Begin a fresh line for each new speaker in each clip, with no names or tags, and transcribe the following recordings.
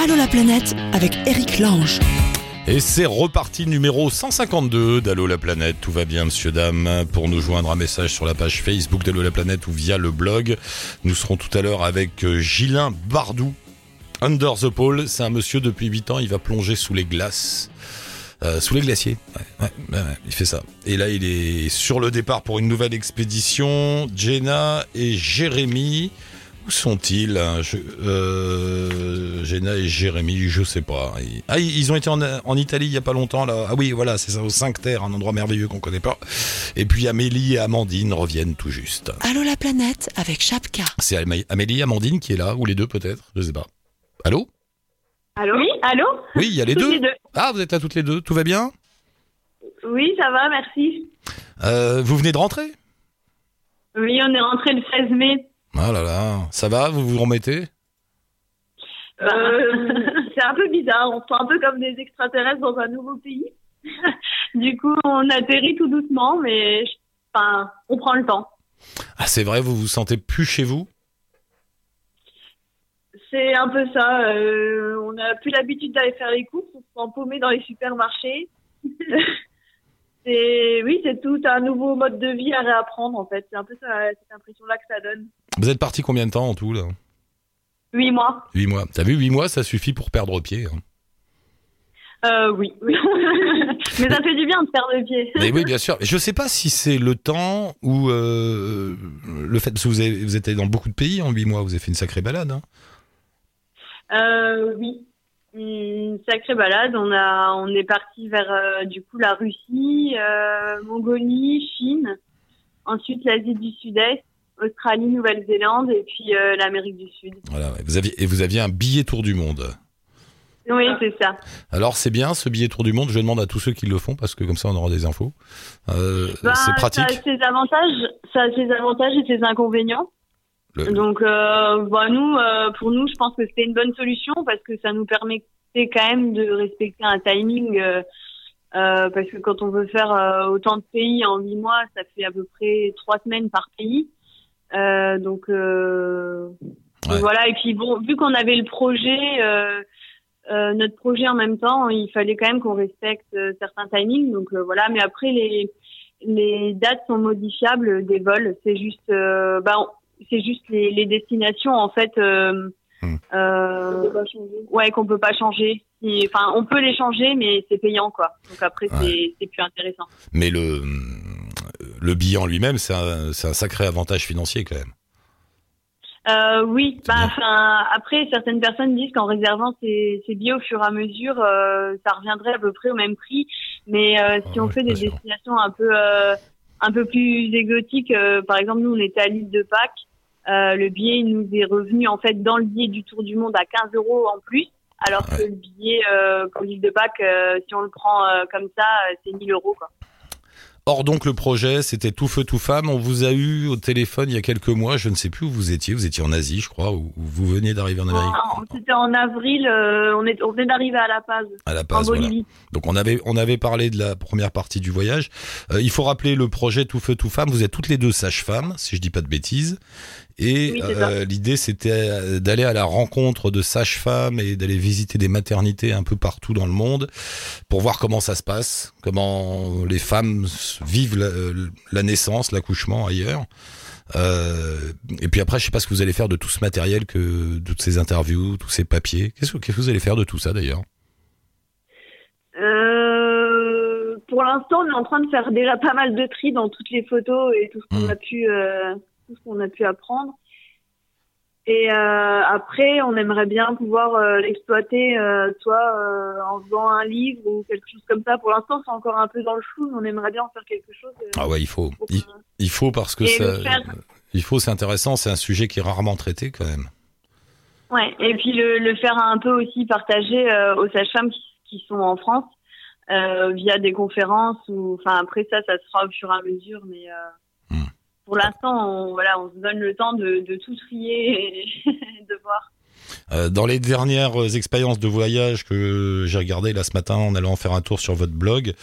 Allô la planète avec Eric Lange.
Et c'est reparti numéro 152 d'Allo la planète. Tout va bien, monsieur, dame. Pour nous joindre un message sur la page Facebook d'Allo la planète ou via le blog. Nous serons tout à l'heure avec euh, Gilin Bardou. Under the Pole, c'est un monsieur depuis 8 ans, il va plonger sous les glaces. Euh, sous les glaciers. Ouais, ouais, ouais, il fait ça. Et là, il est sur le départ pour une nouvelle expédition. Jenna et Jérémy. Où sont-ils hein je, euh, Jenna et Jérémy, je sais pas. Ils- Ah, ils ont été en, en Italie il y a pas longtemps là. Ah oui, voilà, c'est ça, au 5 Terre, un endroit merveilleux qu'on connaît pas. Et puis Amélie et Amandine reviennent tout juste.
Allô la planète avec Chapka.
C'est Amé- Amélie et Amandine qui est là, ou les deux peut-être, je sais pas. Allô?
Allô? Oui, allô?
Oui, il y a les
Toutes
deux.
les deux.
Ah, vous êtes là toutes les deux, tout va bien?
Oui, ça va, merci.
Euh, Vous venez de rentrer?
Oui, on est rentré le 16 mai.
Ah là là, ça va, vous vous remettez?
Euh, c'est un peu bizarre, on se sent un peu comme des extraterrestres dans un nouveau pays. du coup, on atterrit tout doucement, mais je- enfin, on prend le temps.
Ah, c'est vrai, vous vous sentez plus chez vous?
C'est un peu ça. euh, on n'a plus l'habitude d'aller faire les courses, on se sent paumé dans les supermarchés. c'est oui, c'est tout un nouveau mode de vie à réapprendre en fait. C'est un peu ça, cette impression-là que ça donne.
Vous êtes parti combien de temps en tout là?
Huit mois.
Huit mois. T'as vu, huit mois, ça suffit pour perdre pied. hein.
Euh, oui. Mais ça fait du bien de le pied.
Mais oui, bien sûr. Je sais pas si c'est le temps ou euh, le fait parce que vous, avez, vous êtes allé dans beaucoup de pays en huit mois. Vous avez fait une sacrée balade. hein.
Euh, oui. Une sacrée balade. On a, on est parti vers euh, du coup la Russie, euh, Mongolie, Chine, ensuite l'Asie du Sud-Est, Australie, Nouvelle-Zélande et puis euh, l'Amérique du Sud.
Voilà. Vous aviez et vous aviez un billet tour du monde.
Oui, c'est ça.
Alors c'est bien ce billet tour du monde. Je demande à tous ceux qui le font parce que comme ça on aura des infos.
Ben,
c'est pratique.
Ça a ses avantages, ça a ses avantages et ses inconvénients.
Le-
Donc, euh, bah, nous, euh, pour nous, je pense que c'était une bonne solution parce que ça nous permettait quand même de respecter un timing. euh, euh, parce que quand on veut faire euh, autant de pays en huit mois, ça fait à peu près trois semaines par pays. Euh, donc, euh,
Ouais.
voilà. Et puis bon, vu qu'on avait le projet, euh, euh, notre projet en même temps, il fallait quand même qu'on respecte euh, certains timings. Donc euh, voilà. Mais après, les les dates sont modifiables des vols. C'est juste, euh, bah, on- c'est juste les, les destinations en fait. Euh,
Hmm.
euh, ouais, qu'on peut pas changer. Enfin, on peut les changer, mais c'est payant quoi. Donc après, c'est c'est plus intéressant.
Mais le le billet en lui-même, c'est un, sacré avantage financier quand même.
Euh, oui, bah, enfin, après, certaines personnes disent qu'en réservant ces, ces billets au fur et à mesure, euh, ça reviendrait à peu près au même prix. Mais euh, si
Ah
on
ouais,
fait des
sûr.
destinations un peu, euh, un peu plus exotiques, euh, par exemple, nous, on était à l'île de Pâques. Euh, le billet il nous est revenu en fait dans le billet du Tour du Monde à 15 euros en plus, alors que le billet euh, pour l'île de Pâques, euh, si on le prend euh, comme ça, euh, c'est 1000 euros. Quoi.
Or donc le projet, c'était tout feu tout femme. On vous a eu au téléphone il y a quelques mois. Je ne sais plus où vous étiez. Vous étiez en Asie, je crois, ou ou vous veniez d'arriver en Amérique.
En- C'était en avril, euh, on, est, on venait d'arriver à La Paz,
À la
en
Paz, voilà.
Bolivie.
Donc on avait on avait parlé de la première partie du voyage. Euh, il faut rappeler le projet Tout feu tout femme. Vous êtes toutes les deux sages-femmes, si je dis pas de bêtises. Et
Oui,
euh, l'idée c'était euh, d'aller à la rencontre de sages-femmes et d'aller visiter des maternités un peu partout dans le monde pour voir comment ça se passe, comment les femmes vivent la, la naissance, l'accouchement ailleurs. Euh, et puis après, je sais pas ce que vous allez faire de tout ce matériel, que de toutes ces interviews, tous ces papiers. Qu'est-ce que, vous allez faire de tout ça d'ailleurs?
Euh, pour l'instant, on est en train de faire déjà pas mal de tri dans toutes les photos et tout ce qu'on
Mm.
a pu, euh, tout ce qu'on a pu apprendre. Et euh, après, on aimerait bien pouvoir euh, l'exploiter, euh, soit euh, en faisant un livre ou quelque chose comme ça. Pour l'instant, c'est encore un peu dans le flou, mais on aimerait bien en faire quelque chose.
Ah ouais, il faut.
pour
Il, faut parce que ça,
faire.
il faut, c'est intéressant, c'est un sujet qui est rarement traité quand même.
Ouais, et puis le, le faire un peu aussi partager aux sages-femmes qui, qui sont en France via des conférences ou enfin après ça ça se fera au fur et à mesure mais. Pour l'instant on voilà on se donne le temps de, de tout trier et de voir.
Euh, dans les dernières expériences de voyage que j'ai regardé là ce matin en allant faire un tour sur votre blog,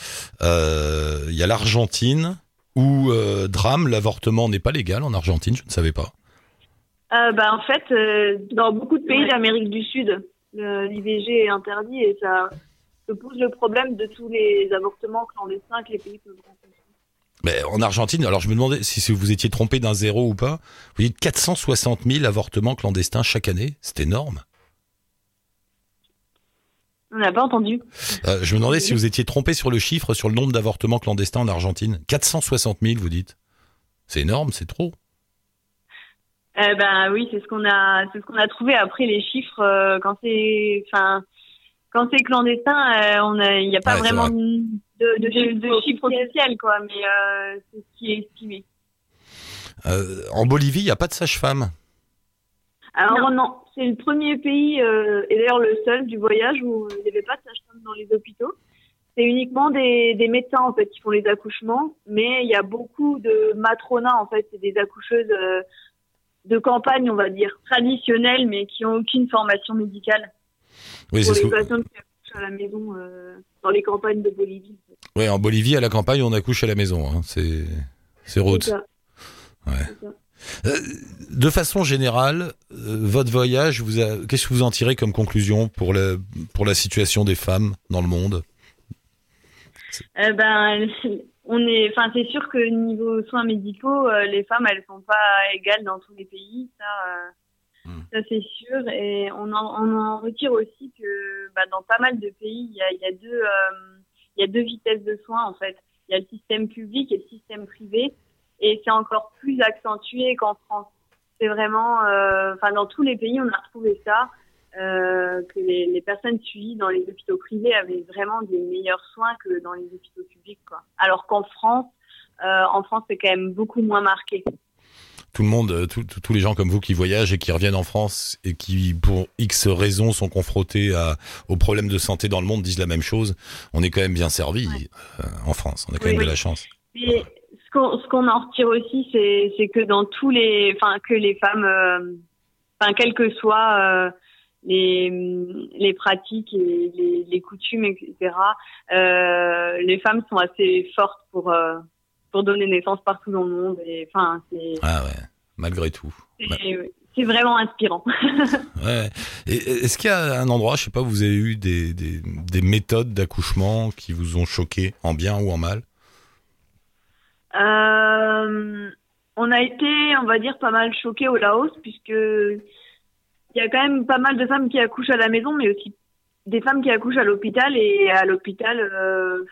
euh, il y a l'Argentine où euh, drame, l'avortement n'est pas légal en Argentine, je ne savais pas.
Bah, en fait, dans beaucoup de pays d'Amérique du Sud, L'IVG est interdit et ça, ça pose le problème de tous les avortements clandestins que les pays peuvent rencontrer.
Mais en Argentine, alors je me demandais si, vous étiez trompé d'un zéro ou pas. Vous dites 460 000 avortements clandestins chaque année. C'est énorme.
On n'a pas entendu.
Euh, je me demandais si vous étiez trompé sur le chiffre, sur le nombre d'avortements clandestins en Argentine. 460 000, vous dites. C'est énorme, c'est trop.
Eh ben oui, c'est ce qu'on a, c'est ce qu'on a trouvé après les chiffres euh, quand c'est, enfin, quand c'est clandestin, euh, on a, il n'y a pas
Ouais,
vraiment
vrai.
De, de, de, de chiffres officiels quoi, mais euh, c'est ce qui est estimé.
Euh, en Bolivie, il n'y a pas de sage-femme.
Alors non, c'est le premier pays euh, et d'ailleurs le seul du voyage où il n'y avait pas de sage-femme dans les hôpitaux. C'est uniquement des, des médecins en fait qui font les accouchements, mais il y a beaucoup de matronas en fait, c'est des accoucheuses euh, de campagne on va dire traditionnelles, mais qui ont aucune formation médicale
Oui,
pour
c'est ce
les
que-
patients qui accouchent à la maison euh, dans les campagnes de Bolivie.
Ouais, en Bolivie, à la campagne, on accouche à la maison. hein. C'est c'est. Ouais. Euh, de façon générale, euh, votre voyage, vous a- qu'est-ce que vous en tirez comme conclusion pour la, pour la situation des femmes dans le monde?
Eh ben, on est, enfin, c'est sûr que niveau soins médicaux, euh, les femmes, elles sont pas égales dans tous les pays, ça, euh,
Hmm.
ça c'est sûr. Et on en, on en retire aussi que, bah, dans pas mal de pays, il y a, il y a deux, euh, il y a deux vitesses de soins en fait. Il y a le système public et le système privé, et c'est encore plus accentué qu'en France. C'est vraiment, euh, enfin, dans tous les pays, on a retrouvé ça. euh, que les, les personnes suivies dans les hôpitaux privés avaient vraiment des meilleurs soins que dans les hôpitaux publics. Quoi. Alors qu'en France, euh, en France, c'est quand même beaucoup moins marqué.
Tout le monde, euh, tous les gens comme vous qui voyagent et qui reviennent en France et qui, pour X raisons, sont confrontés à, aux problèmes de santé dans le monde, disent la même chose. On est quand même bien servi euh, en France. On a quand
Oui,
même de
oui.
la chance.
Et ce qu'on qu'on en retire aussi, c'est que dans tous les, enfin que les femmes, euh, enfin quelles que soient euh, les les pratiques et les, les coutumes, etc. euh, les femmes sont assez fortes pour euh, pour donner naissance partout dans le monde. Et enfin c'est
Ah ouais, malgré tout.
c'est vraiment inspirant.
Ouais. Est-ce qu'il y a un endroit, je sais pas, vous avez eu des, des, des méthodes d'accouchement qui vous ont choqué, en bien ou en mal?
Euh, on a été, on va dire, pas mal choqués au Laos, puisque il y a quand même pas mal de femmes qui accouchent à la maison, mais aussi des femmes qui accouchent à l'hôpital. Et à l'hôpital, euh,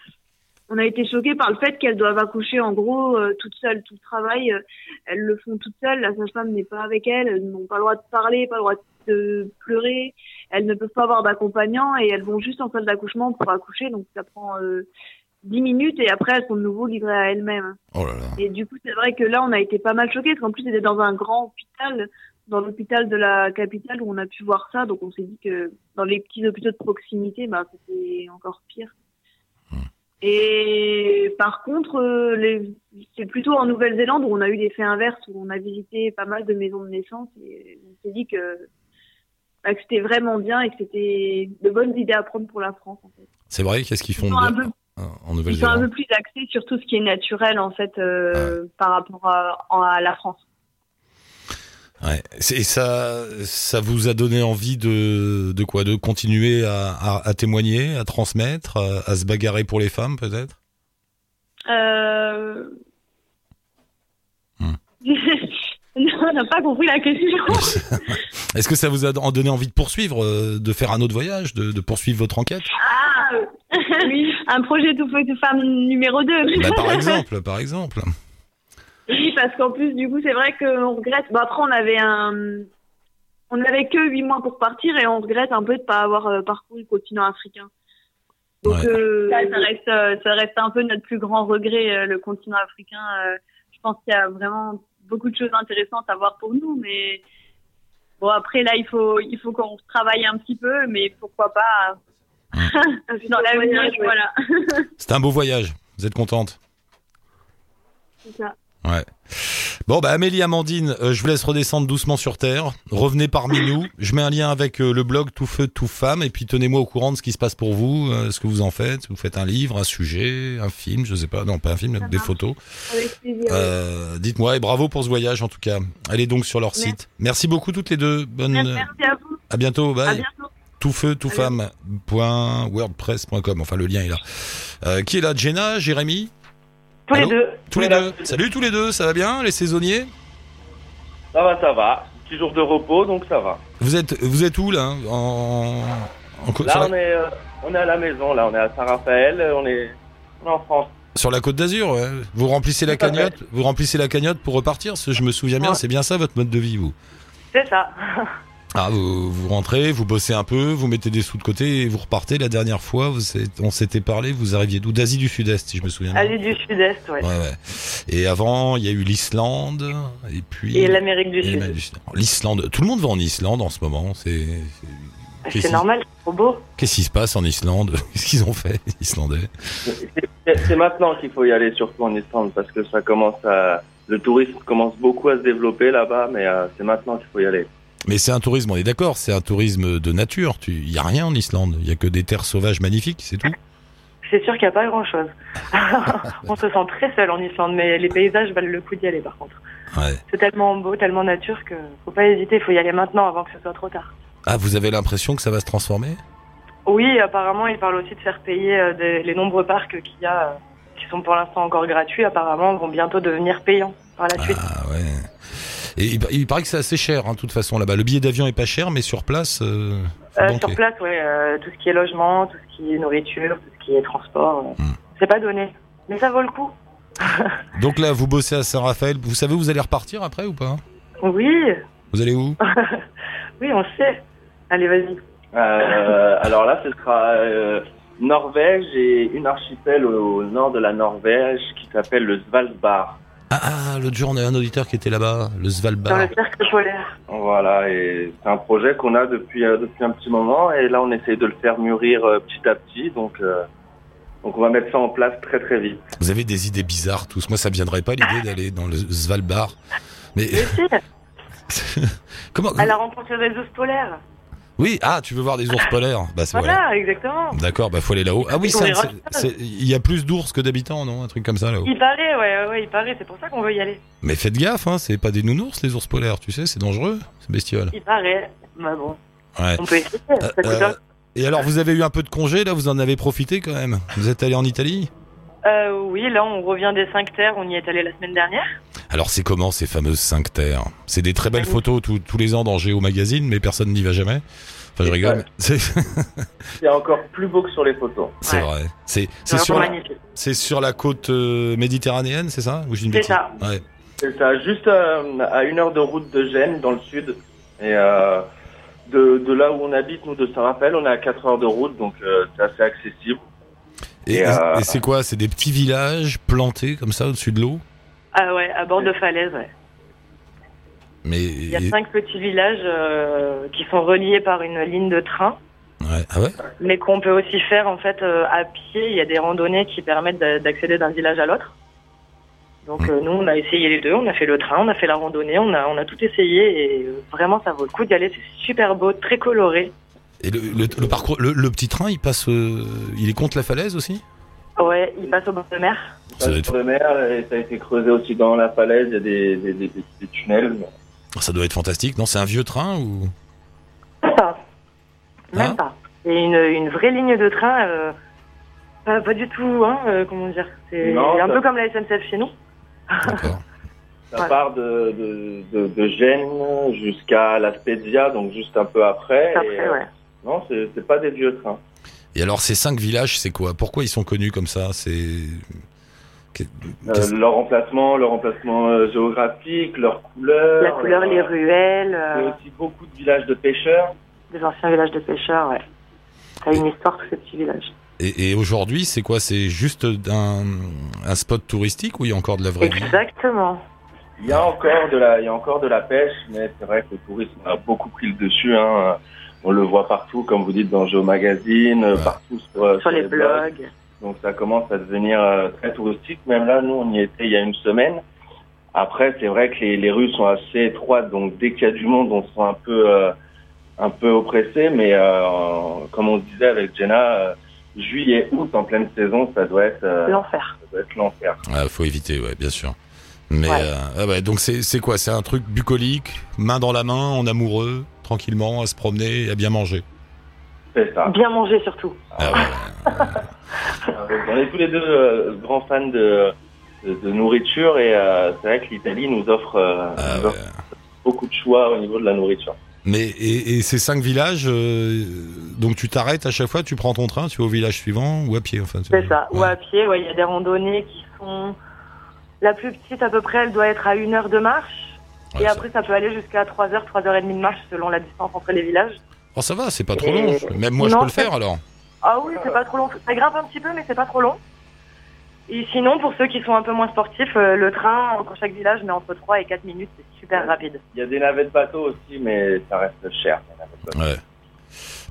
on a été choqués par le fait qu'elles doivent accoucher en gros euh, toutes seules, tout le travail. euh, elles le font toutes seules. La sage-femme n'est pas avec elles. Elles n'ont pas le droit de parler, pas le droit de pleurer. Elles ne peuvent pas avoir d'accompagnant et elles vont juste en salle d'accouchement pour accoucher. Donc ça prend euh, 10 minutes et après elles sont de nouveau livrées à elles-mêmes.
Oh là là.
Et du coup, c'est vrai que là, on a été pas mal choqués, parce qu'en plus, c'était dans un grand hôpital, dans l'hôpital de la capitale, où on a pu voir ça. Donc, on s'est dit que dans les petits hôpitaux de proximité, bah, c'était encore pire. Et par contre, euh, les- c'est plutôt en Nouvelle-Zélande où on a eu des faits inverses, où on a visité pas mal de maisons de naissance, et on s'est dit que, bah, que c'était vraiment bien et que c'était de bonnes idées à prendre pour la France, en fait.
C'est vrai, qu'est-ce qu'ils font bien
peu
en
ils sont un
Nouvelle-Zélande
peu plus axés sur tout ce qui est naturel en fait euh, par rapport à, à la France.
Ouais. Et ça, ça vous a donné envie de, de quoi? De continuer à, à, à témoigner, à transmettre, à, à se bagarrer pour les femmes peut-être?
Euh...
Hmm.
non, on n'a pas compris la question.
Est-ce que ça vous a donné envie de poursuivre, euh, de faire un autre voyage, de, de poursuivre votre enquête?
Ah, oui, un projet tout feu tout femme numéro 2.
Bah, Par exemple, par exemple.
Oui, parce qu'en plus, du coup, c'est vrai qu'on regrette. Bon, après, on avait un. On n'avait que 8 mois pour partir et on regrette un peu de ne pas avoir euh, parcouru le continent africain. Donc,
Ouais.
euh, ça, ça reste, euh, ça reste un peu notre plus grand regret, le continent africain. Je pense qu'il y a vraiment beaucoup de choses intéressantes à voir pour nous, mais bon, après, là, il faut, il faut qu'on travaille un petit peu, mais pourquoi pas dans l'avenir, voilà.
C'était un beau voyage. Vous êtes contente?
C'est ça.
Ouais. Bon, bah Amélie, Amandine, euh, je vous laisse redescendre doucement sur Terre. Revenez parmi nous. Je mets un lien avec euh, le blog Tout Feu, Tout Femme. Et puis tenez-moi au courant de ce qui se passe pour vous, euh, ce que vous en faites. Vous faites un livre, un sujet, un film, je sais pas. Non, pas un film, des photos. Dites-moi et bravo pour ce voyage en tout cas. Allez donc sur leur
Merci.
site. Merci beaucoup toutes les deux. Bonne.
Merci à vous.
À bientôt.
À
Bye.
bientôt.
toutfeu, toutfemme.wordpress.com. Enfin, le lien est là. Euh, qui est là? Jenna, Jérémy?
Tous
Allô
les deux.
Tous les deux. Salut tous les deux, ça va bien, les saisonniers
Ça va, ça va. Petit jour de repos, donc ça va.
Vous êtes, vous êtes où là en, en
Là,
la,
on est, euh, on est à la maison, là, on est à Saint-Raphaël, euh, on est, on est en France.
sur la côte d'Azur ouais. Vous remplissez la
fait.
cagnotte Vous remplissez la cagnotte pour repartir Je me souviens bien,
Ouais.
c'est bien ça votre mode de vie, vous
C'est ça.
Ah, vous, vous rentrez, vous bossez un peu, vous mettez des sous de côté et vous repartez. La dernière fois, vous êtes- on s'était parlé, vous arriviez d'où? D'Asie du Sud-Est, si je me souviens. bien.
Asie du Sud-Est, ouais.
Ouais, ouais. Et avant, il y a eu l'Islande, et puis.
Et l'Amérique du
et
Sud.
L'Islande. Tout le monde va en Islande en ce moment. C'est. c'est-
normal, c'est trop beau.
Qu'est-ce qui se passe en Islande? Qu'est-ce qu'ils ont fait, les Islandais?
C'est- C'est maintenant qu'il faut y aller, surtout en Islande, parce que ça commence à, le tourisme commence beaucoup à se développer là-bas, mais euh, c'est maintenant qu'il faut y aller.
Mais c'est un tourisme, on est d'accord, c'est un tourisme de nature. Tu- Il y a rien en Islande. Il y a que des terres sauvages magnifiques, c'est tout.
C'est sûr qu'il n'y a pas grand-chose. On se sent très seul en Islande, mais les paysages valent le coup d'y aller par contre.
Ouais.
C'est tellement beau, tellement nature que faut pas hésiter, il faut y aller maintenant avant que ce soit trop tard.
Ah, vous avez l'impression que ça va se transformer?
Oui, apparemment, ils parlent aussi de faire payer euh, des- les nombreux parcs qu'il y a, euh, qui sont pour l'instant encore gratuits, apparemment vont bientôt devenir payants par la suite.
Ah ouais. Et il, il paraît que c'est assez cher, hein, de toute façon, là-bas. Le billet d'avion est pas cher, mais sur place, euh,
Euh, sur place, ouais, euh, tout ce qui est logement, tout ce qui est nourriture, tout ce qui est transport, euh,
Hmm.
c'est pas donné. Mais ça vaut le coup.
Donc là, vous bossez à Saint-Raphaël. Vous savez où vous allez repartir après ou pas?
Oui,
Vous allez où?
Oui, on sait. Allez, vas-y.
Euh, alors là, ce sera euh, Norvège et une archipel au, au nord de la Norvège qui s'appelle le Svalbard.
Ah, ah, l'autre jour, on a un auditeur qui était là-bas, le
Dans
Svalbard.
le cercle polaire.
Voilà, et c'est un projet qu'on a depuis euh, depuis un petit moment, et là, on essaye de le faire mûrir euh, petit à petit, donc euh, donc on va mettre ça en place très très vite.
Vous avez des idées bizarres tous. Moi, ça me viendrait pas l'idée d'aller dans le Svalbard. Mais
Mais si,
comment
à la rencontre des ours polaires.
Oui, ah, tu veux voir des ours polaires Bah c'est
Voilà,
voilà.
exactement.
D'accord, bah faut aller là-haut. Ah oui, il y a plus d'ours que d'habitants, non Un truc comme ça là-haut.
Il paraît, ouais, ouais, il paraît, c'est pour ça qu'on veut y aller.
Mais faites gaffe, hein, c'est pas des nounours les ours polaires, tu sais, c'est dangereux, c'est bestiole.
Il paraît. Bah bon,
Ouais.
on peut essayer. Ça
Euh,
coûte
euh, et alors, vous avez eu un peu de congé là, vous en avez profité quand même. Vous êtes allé en Italie?
Euh, oui, là, on revient des 5 terres, on y est allé la semaine dernière.
Alors, c'est comment ces fameuses 5 terres? C'est des très belles photos tous- tous les ans dans Géo Magazine, mais personne n'y va jamais? Enfin, je rigole. C'est
encore plus beau que sur les photos.
c'est
Ouais.
vrai. C'est sur, la- sur côte euh, méditerranéenne, c'est ça?
C'est ça.
Ouais.
C'est ça, juste euh, à une heure de route de Gênes, dans le sud. Et euh, de, de là où on habite, nous, de Saint-Raphaël, on est à 4 heures de route, donc c'est assez accessible.
Et,
Et,
et c'est quoi? C'est des petits villages plantés comme ça au-dessus de l'eau?
Ah ouais, à bord de falaise, ouais.
Mais
Il y a cinq petits villages euh, qui sont reliés par une ligne de train,
ouais. Ah ouais?
Mais qu'on peut aussi faire en fait euh, à pied. Il y a des randonnées qui permettent d'a- d'accéder d'un village à l'autre. Donc euh, nous, on a essayé les deux. On a fait le train, on a fait la randonnée, on a on a tout essayé et vraiment ça vaut le coup d'y aller. C'est super beau, très coloré.
Et le, le- le parcours, le, le petit train, il passe, il est contre la falaise aussi?
Ouais, il passe au bord de mer.
Ça doit être-
le mer, et ça a été creusé aussi dans la falaise, il y a des, des, des, des- des tunnels.
Ça doit être fantastique. Non, c'est un vieux train ou?
Même pas. Même
Hein?
pas. C'est une, une vraie ligne de train. euh, pas, pas du tout, hein, euh, comment dire. C'est un
ça-
peu comme la SNCF chez nous.
D'accord.
Ça
Ouais.
part de, de, de, de Gênes jusqu'à La Spezia, donc juste un peu après.
Après,
et, euh,
ouais.
Non, c'est c'est pas des vieux trains.
Et alors, ces cinq villages, c'est quoi? Pourquoi ils sont connus comme ça? C'est
Euh, leur emplacement, leur emplacement euh, géographique, leur couleur.
La couleur,
euh,
les ruelles,
Il y a aussi beaucoup de villages de pêcheurs.
des anciens villages de pêcheurs, ouais. Ça a une histoire, tous ces petits villages.
Et, et aujourd'hui, c'est quoi? C'est juste un, un spot touristique ou il y a encore de la vraie vie?
Exactement.
Il y a encore de la, il y a encore de la pêche, mais c'est vrai que le tourisme a beaucoup pris le dessus. Hein. On le voit partout, comme vous dites, dans Geo Magazine,
Ouais.
partout sur, euh,
Sur les blogs.
Donc ça commence à devenir euh, très touristique. Même là, nous, on y était il y a une semaine. Après, c'est vrai que les, les rues sont assez étroites, donc dès qu'il y a du monde, on se sent un peu, euh, un peu oppressé. Mais euh, comme on se disait avec Jenna, euh, juillet, août, en pleine saison, ça doit être, euh,
L'enfer.
ça doit être l'enfer.
Ah, faut éviter, ouais, bien sûr. Mais
Ouais.
euh, ah ouais, donc c'est quoi? C'est un truc bucolique, main dans la main, en amoureux, tranquillement, à se promener, et à bien manger.
C'est ça.
Bien manger surtout.
Ah ouais.
On est tous les deux euh, grands fans de, de, de nourriture et euh, c'est vrai que l'Italie nous offre, euh,
Ah
nous
ouais.
offre beaucoup de choix au niveau de la nourriture.
Mais et, et ces cinq villages, euh, donc tu t'arrêtes à chaque fois, tu prends ton train, tu vas au village suivant ou à pied enfin.
C'est ça. Ou à pied, ouais, il y a des randonnées qui sont. La plus petite, à peu près, elle doit être à une heure de marche.
Ouais,
et après, ça peut aller jusqu'à 3 heures, 3 heures et demie de marche selon la distance entre les villages.
Oh ça va, c'est pas trop
Et-
long. Même moi je peux le faire alors.
Ah oui, c'est pas trop long. Ça grimpe un petit peu, mais c'est pas trop long. Et sinon, pour ceux qui sont un peu moins sportifs, euh, le train, entre chaque village, met entre 3 et 4 minutes. C'est super rapide.
Il y a des navettes bateaux aussi, mais ça reste cher. les.
Ouais.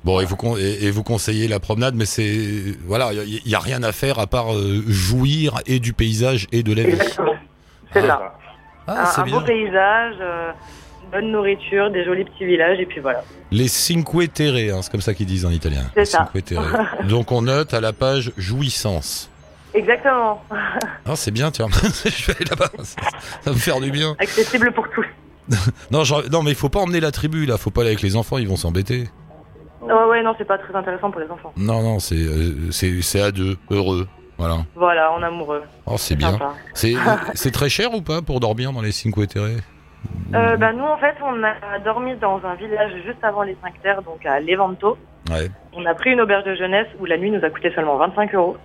Bon, et vous, et, conseillez la promenade, mais c'est voilà, il y, a rien à faire à part euh, jouir et du paysage et de la vie.
Exactement. C'est
Ah.
ça.
Ah,
un beau paysage, euh, une bonne nourriture, des jolis petits villages, et puis voilà.
Les Cinque Terre, hein, c'est comme ça qu'ils disent en italien.
C'est ça.
Terre. Donc on note à la page jouissance.
Exactement.
Ah, c'est bien, tiens. je vais aller là-bas. Ça, ça va me faire du bien.
Accessible pour tous.
Non, genre- non, mais il faut pas emmener la tribu là. Faut pas aller avec les enfants, ils vont s'embêter.
Ouais, ouais, non, c'est pas très intéressant pour les enfants.
Non, non, c'est euh, c'est c'est à deux, heureux. Voilà.
Voilà, en amoureux.
Oh, c'est bien. C'est très cher ou pas pour dormir dans les Cinque Terre
Euh, bah, nous, en fait, on a dormi dans un village juste avant les 5 terres, donc à Levanto.
Ouais.
On a pris une auberge de jeunesse où la nuit nous a coûté seulement 25 euros.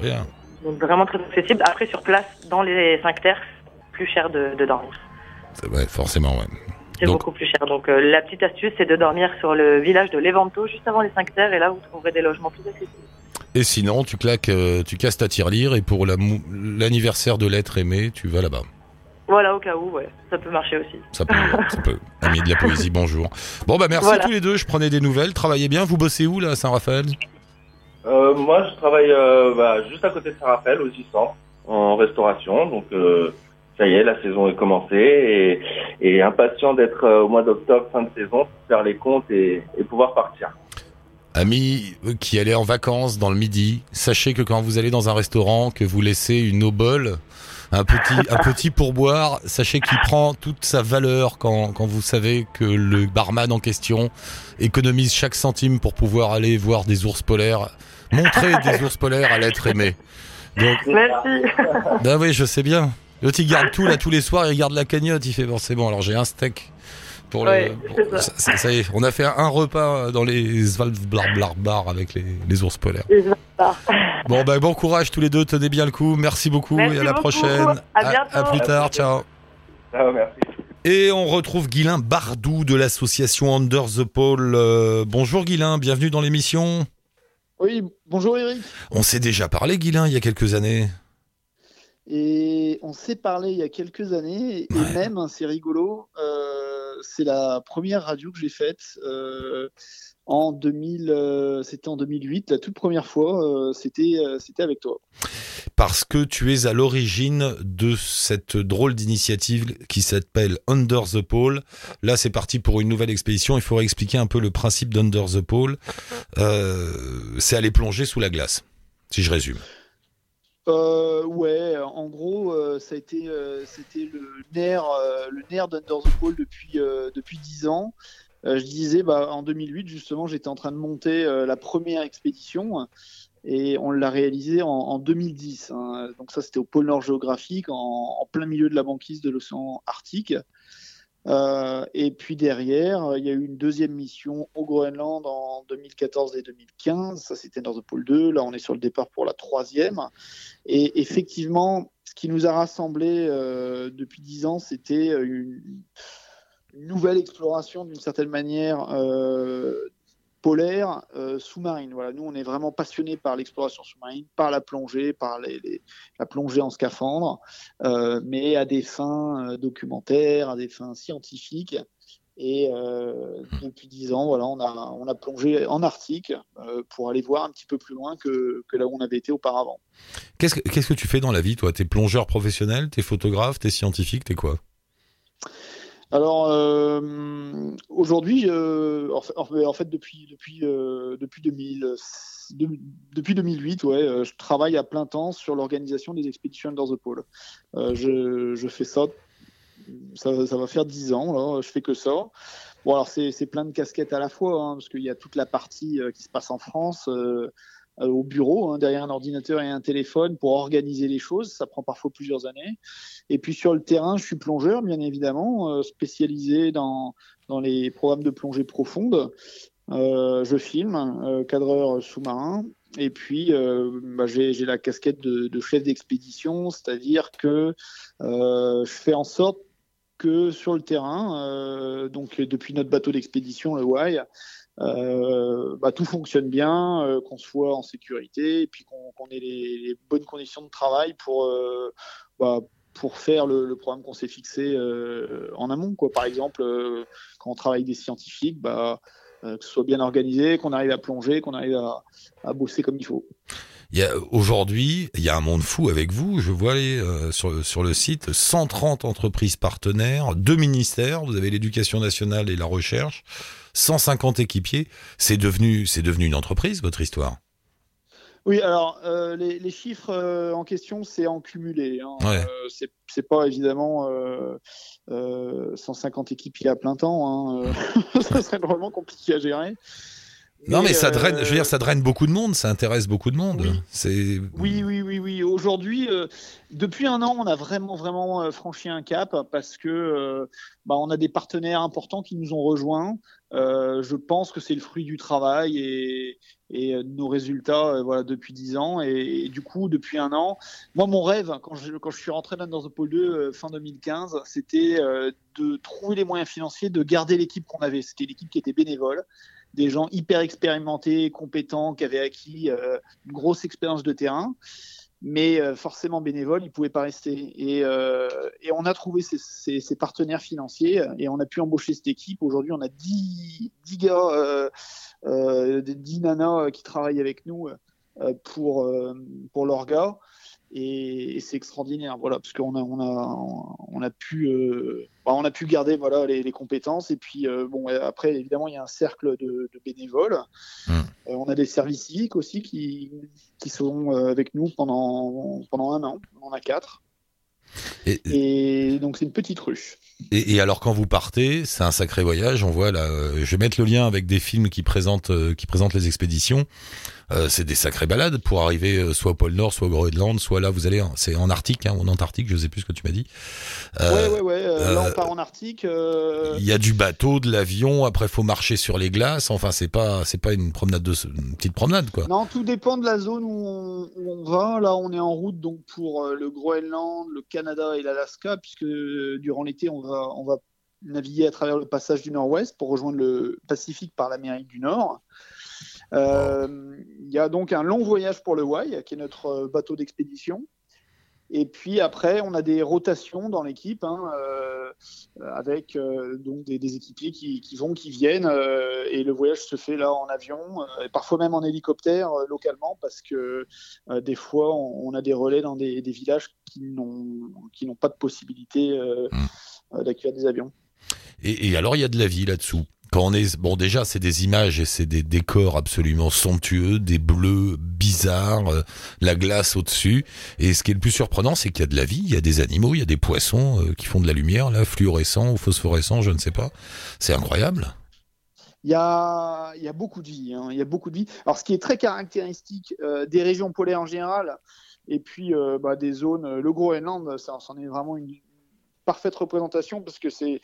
Rien.
Donc vraiment très accessible. Après, sur place, dans les 5 terres, c'est plus cher de, de dormir.
C'est- Ouais, forcément, ouais.
C'est beaucoup plus cher. Donc euh, la petite astuce, c'est de dormir sur le village de Levanto, juste avant les 5 terres, et là, vous trouverez des logements plus accessibles.
Et sinon, tu claques, euh, tu casses ta tirelire et pour l'anniversaire de l'être aimé, tu vas là-bas.
Voilà, au cas où, ouais, ça peut marcher aussi.
Ça peut, ça peut. Ami de la poésie, bonjour. Bon, bah merci
Voilà.
tous les deux. Je prenais des nouvelles. Travaillez bien. Vous bossez où là, à Saint-Raphaël?
Euh, moi, je travaille euh, bah, juste à côté de Saint-Raphaël, au 600, en restauration. Donc, euh, ça y est, la saison est commencée et, et impatient d'être euh, au mois d'octobre, fin de saison, pour faire les comptes et, et pouvoir partir.
Amis qui allez en vacances dans le midi, sachez que quand vous allez dans un restaurant, que vous laissez une eau bol, un petit, un petit pourboire, sachez qu'il prend toute sa valeur quand, quand vous savez que le barman en question économise chaque centime pour pouvoir aller voir des ours polaires, montrer des ours polaires à l'être aimé. Donc,
Merci.
bah oui, je sais bien. L'autre, il garde tout là tous les soirs, il garde la cagnotte, il fait bon, c'est bon, alors j'ai un steak. Pour le,
Ouais,
pour-
c'est ça.
ça, ça- ça y est, on a fait un repas dans les Svalbard avec les, les ours polaires. Bon, bah, bon courage tous les deux, tenez bien le coup. Merci beaucoup
Merci
et à la prochaine.
À bientôt.
plus tard, ciao.
Ah, merci.
Et on retrouve Guilain Bardou de l'association Under the Pole. Euh, bonjour Guilain, bienvenue dans l'émission.
Oui, bonjour Eric.
On s'est déjà parlé, Guilain, il y a quelques années.
Et on s'est parlé il y a quelques années, et
Ouais.
même, hein, c'est rigolo, euh, c'est la première radio que j'ai faite euh, en 2000, euh, c'était en 2008, la toute première fois, euh, c'était avec toi.
Parce que tu es à l'origine de cette drôle d'initiative qui s'appelle Under the Pole. Là, c'est parti pour une nouvelle expédition. Il faudrait expliquer un peu le principe d'Under the Pole. C'est aller plonger sous la glace, si je résume.
Euh, ouais, en gros, euh, ça a été, euh, c'était le nerf, euh, le nerf d'Under the Pole depuis depuis dix ans. Je disais, bah, en 2008 justement, j'étais en train de monter la première expédition et on l'a réalisée en, en 2010. hein. Donc ça, c'était au pôle Nord géographique, en plein milieu de la banquise de l'océan Arctique. Euh, et puis derrière, il y a eu une deuxième mission au Groenland en 2014 et 2015. Ça, c'était dans The Pôle 2. Là, on est sur le départ pour la troisième. Et effectivement, ce qui nous a rassemblés euh, depuis dix ans, c'était une, une nouvelle exploration d'une certaine manière euh, polaire euh, sous-marine. Voilà, nous, on est vraiment passionnés par l'exploration sous-marine, par la plongée, par la plongée en scaphandre, euh, mais à des fins euh, documentaires, à des fins scientifiques. Et depuis dix ans, voilà, on a, on a plongé en Arctique pour aller voir un petit peu plus loin que, que là où on avait été auparavant.
Qu'est-ce que, qu'est-ce que tu fais dans la vie, toi? T'es plongeur professionnel? T'es photographe? T'es scientifique? T'es quoi?
Alors euh, aujourd'hui, euh, en, fait, depuis depuis euh, depuis 2000, de- depuis 2008, ouais, euh, je travaille à plein temps sur l'organisation des expéditions Under the Pole. Euh, je, je fais ça, ça, ça va faire 10 ans là, je fais que ça. Bon, alors c'est plein de casquettes à la fois, hein, parce qu'il y a toute la partie qui se passe en France. Au bureau, hein, derrière un ordinateur et un téléphone pour organiser les choses. Ça prend parfois plusieurs années. Et puis sur le terrain, je suis plongeur, bien évidemment, spécialisé dans, dans les programmes de plongée profonde. Euh, je filme, euh, cadreur sous-marin, et puis euh, bah, j'ai la casquette de, chef d'expédition, c'est-à-dire que je fais en sorte que sur le terrain, donc depuis notre bateau d'expédition, le Y, bah, tout fonctionne bien, qu'on soit en sécurité, et puis qu'on ait les, bonnes conditions de travail pour bah, pour faire le, programme qu'on s'est fixé en amont. Quoi. Par exemple, quand on travaille des scientifiques, bah, euh, que ce soit bien organisé, qu'on arrive à plonger, qu'on arrive à, bosser comme il faut.
Aujourd'hui, il y a un monde fou avec vous. Je vois euh, sur, sur le site 130 entreprises partenaires, deux ministères. Vous avez l'éducation nationale et la recherche, 150 équipiers. C'est devenu, c'est devenu une entreprise, votre histoire.
Oui, alors euh, les, chiffres euh, en question, c'est en cumulé. Hein. Euh, c'est pas évidemment 150 équipes à plein temps. Hein. ça serait vraiment compliqué à gérer.
Non, mais, ça draine, je veux dire, ça draine beaucoup de monde, ça intéresse beaucoup de monde.
Oui, oui, oui, oui. oui. Aujourd'hui, depuis un an, on a vraiment, vraiment franchi un cap parce que bah, on a des partenaires importants qui nous ont rejoints. je pense que c'est le fruit du travail et, et euh, nos résultats euh, voilà, depuis 10 ans. Et, du coup, depuis un an, moi, mon rêve, quand je, quand je suis rentré dans The Pôle 2 euh, fin 2015, c'était de trouver les moyens financiers, de garder l'équipe qu'on avait. C'était l'équipe qui était bénévole, des gens hyper expérimentés, compétents, qui avaient acquis une grosse expérience de terrain mais forcément bénévoles, ils ne pouvaient pas rester. Et, et, on a trouvé ces, partenaires financiers et on a pu embaucher cette équipe. Aujourd'hui, on a 10, 10 gars euh, des 10 nanas euh, qui travaillent avec nous euh, pour, pour l'orga. Et, c'est extraordinaire voilà parce qu'on a on a on a pu bah, on a pu garder voilà les, compétences. Et puis bon après évidemment il y a un cercle de, bénévoles. Mmh. on a des services civiques aussi qui qui sont avec nous pendant pendant un an. On en a quatre et, donc c'est une petite ruche.
Et, alors quand vous partez, c'est un sacré voyage. On voit là, euh, je vais mettre le lien avec des films qui présentent euh, qui présentent les expéditions. Euh, c'est des sacrées balades pour arriver soit au pôle Nord, soit au Groenland, soit là vous allez, c'est en Arctique hein, ou en Antarctique, je sais plus ce que tu m'as dit.
Euh, ouais, ouais, ouais. Euh, là on part en Arctique.
Il y a du bateau, de l'avion. Après faut marcher sur les glaces. Enfin c'est pas c'est pas une promenade de une petite promenade quoi.
Non, tout dépend de la zone où on, où on va. Là on est en route donc pour le Groenland, le Canada et l'Alaska puisque durant l'été on va on va naviguer à travers le passage du Nord-Ouest pour rejoindre le Pacifique par l'Amérique du Nord. Euh, il y a donc un long voyage pour le Y, qui est notre euh, bateau d'expédition. Et puis après, on a des rotations dans l'équipe, hein, euh, avec donc des, équipiers qui, vont, qui viennent, et le voyage se fait là en avion, et parfois même en hélicoptère localement, parce que des fois, on, a des relais dans des, villages qui n'ont pas de possibilité mmh. d'accueillir des avions.
et, alors, il y a de la vie là-dessous quand on est bon déjà c'est des images et c'est des décors absolument somptueux des bleus bizarres euh, la glace au-dessus et ce qui est le plus surprenant c'est qu'il y a de la vie il y a des animaux il y a des poissons euh, qui font de la lumière là fluorescent ou phosphorescent je ne sais pas c'est incroyable
il y, a, il y a beaucoup de vie hein. il y a beaucoup de vie alors ce qui est très caractéristique euh, des régions polaires en général et puis bah, des zones le Groenland ça en est vraiment une parfaite représentation parce que c'est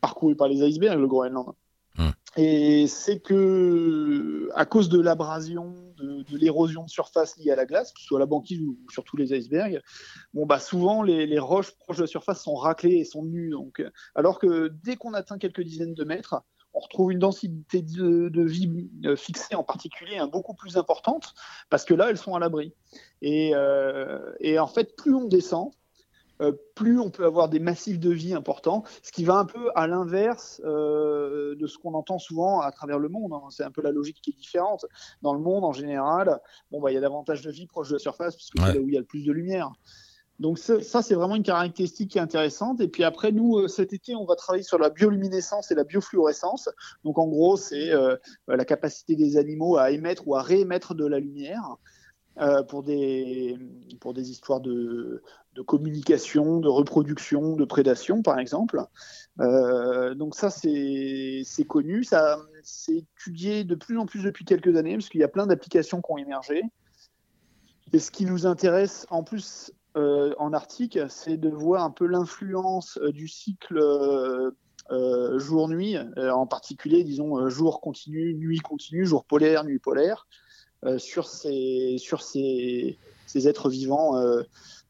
parcouru par les icebergs, le Groenland. Hum. Et c'est que, à cause de l'abrasion, de, l'érosion de surface liée à la glace, que ce soit la banquise ou, surtout les icebergs, bon, bah, souvent les, roches proches de la surface sont raclées et sont nues. Donc, alors que dès qu'on atteint quelques dizaines de mètres, on retrouve une densité de, vie euh, fixée en particulier hein, beaucoup plus importante, parce que là, elles sont à l'abri. Et, euh, en fait, plus on descend, euh, plus on peut avoir des massifs de vie importants, ce qui va un peu à l'inverse euh, de ce qu'on entend souvent à travers le monde. Hein. C'est un peu la logique qui est différente. Dans le monde, en général, bon, bah, il y a davantage de vie proche de la surface, puisque c'est là où il y a le plus de lumière. Donc ça, c'est vraiment une caractéristique qui est intéressante. Et puis après, nous, euh, cet été, on va travailler sur la bioluminescence et la biofluorescence. Donc en gros, c'est la capacité des animaux à émettre ou à réémettre de la lumière. Euh, pour, des, pour des histoires de, de, communication, de reproduction, de prédation, par exemple. Euh, donc ça, c'est connu. Ça, c'est étudié de plus en plus depuis quelques années parce qu'il y a plein d'applications qui ont émergé. Et ce qui nous intéresse en plus euh, en Arctique, c'est de voir un peu l'influence du cycle jour-nuit, en particulier, disons, jour continu, nuit continue, jour polaire, nuit polaire, sur ces, sur ces, ces êtres vivants. euh,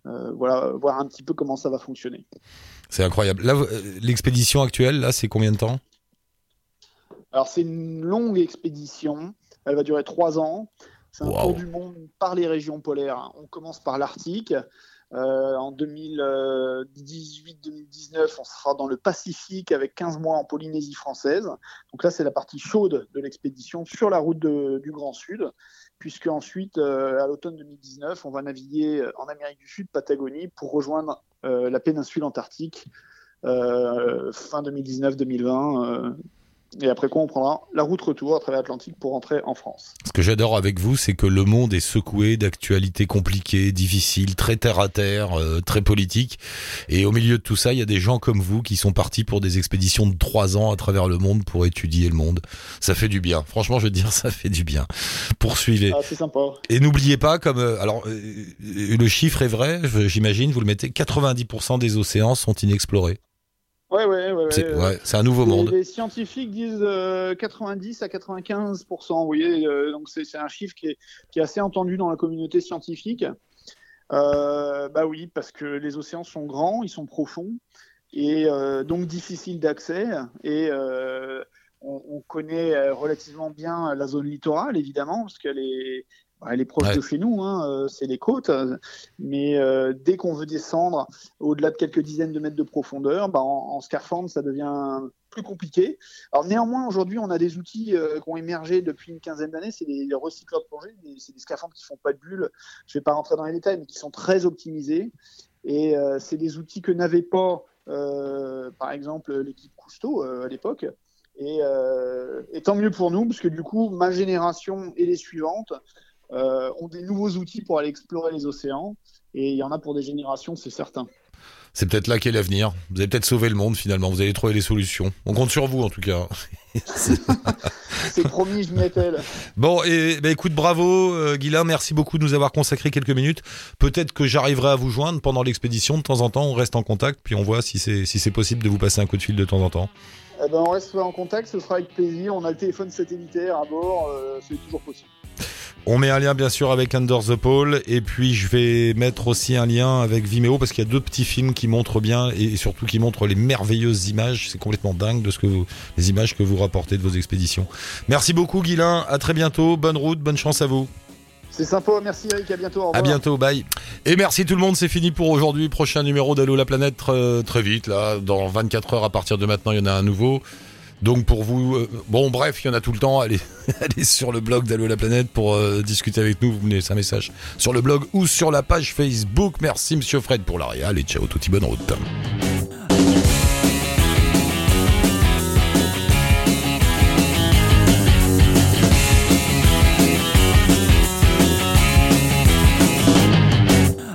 euh, voilà, voir un petit peu comment ça va fonctionner.
C'est incroyable. Euh, l'expédition actuelle, là, c'est combien de temps?
Alors c'est une longue expédition, elle va durer trois ans. C'est un
Wow.
tour du monde par les régions polaires. On commence par l'Arctique. Euh, en 2018-2019, on sera dans le Pacifique avec 15 mois en Polynésie française. Donc là, c'est la partie chaude de l'expédition sur la route du Grand Sud, puisque ensuite, euh, à l'automne 2019, on va naviguer en Amérique du Sud, Patagonie, pour rejoindre euh, la péninsule antarctique euh, fin 2019-2020. Euh, et après quoi, on prendra la route retour à travers l'Atlantique pour rentrer en France.
Ce que j'adore avec vous, c'est que le monde est secoué d'actualités compliquées, difficiles, très terre à terre, euh, très politiques. Et au milieu de tout ça, il y a des gens comme vous qui sont partis pour des expéditions de trois ans à travers le monde pour étudier le monde. Ça fait du bien. Franchement, je veux dire, ça fait du bien. Poursuivez.
Ah, c'est sympa.
Et n'oubliez pas, comme euh, alors euh, le chiffre est vrai, j'imagine, vous le mettez, 90% des océans sont inexplorés.
Ouais, ouais, ouais.
C'est
euh,
ouais, un nouveau
les,
monde.
les scientifiques disent euh, 90 à 95 Vous voyez, euh, donc c'est un chiffre qui est, qui est assez entendu dans la communauté scientifique. Euh, bah oui, parce que les océans sont grands, ils sont profonds et euh, donc difficiles d'accès. Et euh, on, on connaît euh, relativement bien la zone littorale, évidemment, parce qu'elle est, elle est proche
Ouais.
de chez nous. Hein, euh, c'est les côtes. Mais euh, dès qu'on veut descendre au-delà de quelques dizaines de mètres de profondeur, bah, en, en scaphandre, ça devient plus compliqué. Alors néanmoins, aujourd'hui, on a des outils euh, qui ont émergé depuis une quinzaine d'années. C'est des, des recycleurs de plongée, c'est des scaphandres qui font pas de bulles. Je vais pas rentrer dans les détails, mais qui sont très optimisés. Et euh, c'est des outils que n'avait pas, euh, par exemple, l'équipe Cousteau euh, à l'époque. Et, euh, et tant mieux pour nous, parce que du coup, ma génération et les suivantes euh, ont des nouveaux outils pour aller explorer les océans. Et il y en a pour des générations, c'est certain.
C'est peut-être là qu'est l'avenir. Vous allez peut-être sauver le monde finalement. Vous allez trouver les solutions. On compte sur vous en tout cas.
C'est promis, je m'y attelle.
Bon, et bah, écoute, bravo euh, Guilain, merci beaucoup de nous avoir consacré quelques minutes. Peut-être que j'arriverai à vous joindre pendant l'expédition de temps en temps. On reste en contact, puis on voit si c'est si c'est possible de vous passer un coup de fil de temps en temps.
Eh ben, on reste en contact, ce sera avec plaisir. On a le téléphone satellitaire à bord, euh, c'est toujours possible.
On met un lien bien sûr avec Under the Pole et puis je vais mettre aussi un lien avec Vimeo parce qu'il y a deux petits films qui montrent bien et surtout qui montrent les merveilleuses images. C'est complètement dingue de ce que vous, les images que vous rapportez de vos expéditions. Merci beaucoup Guilain, à très bientôt, bonne route, bonne chance à vous.
C'est sympa, merci Eric, à bientôt. Au revoir.
À bientôt, bye. Et merci tout le monde, c'est fini pour aujourd'hui. Prochain numéro d'Allo la planète euh, très vite là, dans 24 heures à partir de maintenant, il y en a un nouveau. Donc pour vous, euh, bon bref, il y en a tout le temps. Allez, allez sur le blog d'Allo la planète pour euh, discuter avec nous. Vous laisser un message sur le blog ou sur la page Facebook. Merci Monsieur Fred pour la réal et ciao, touti bonne route.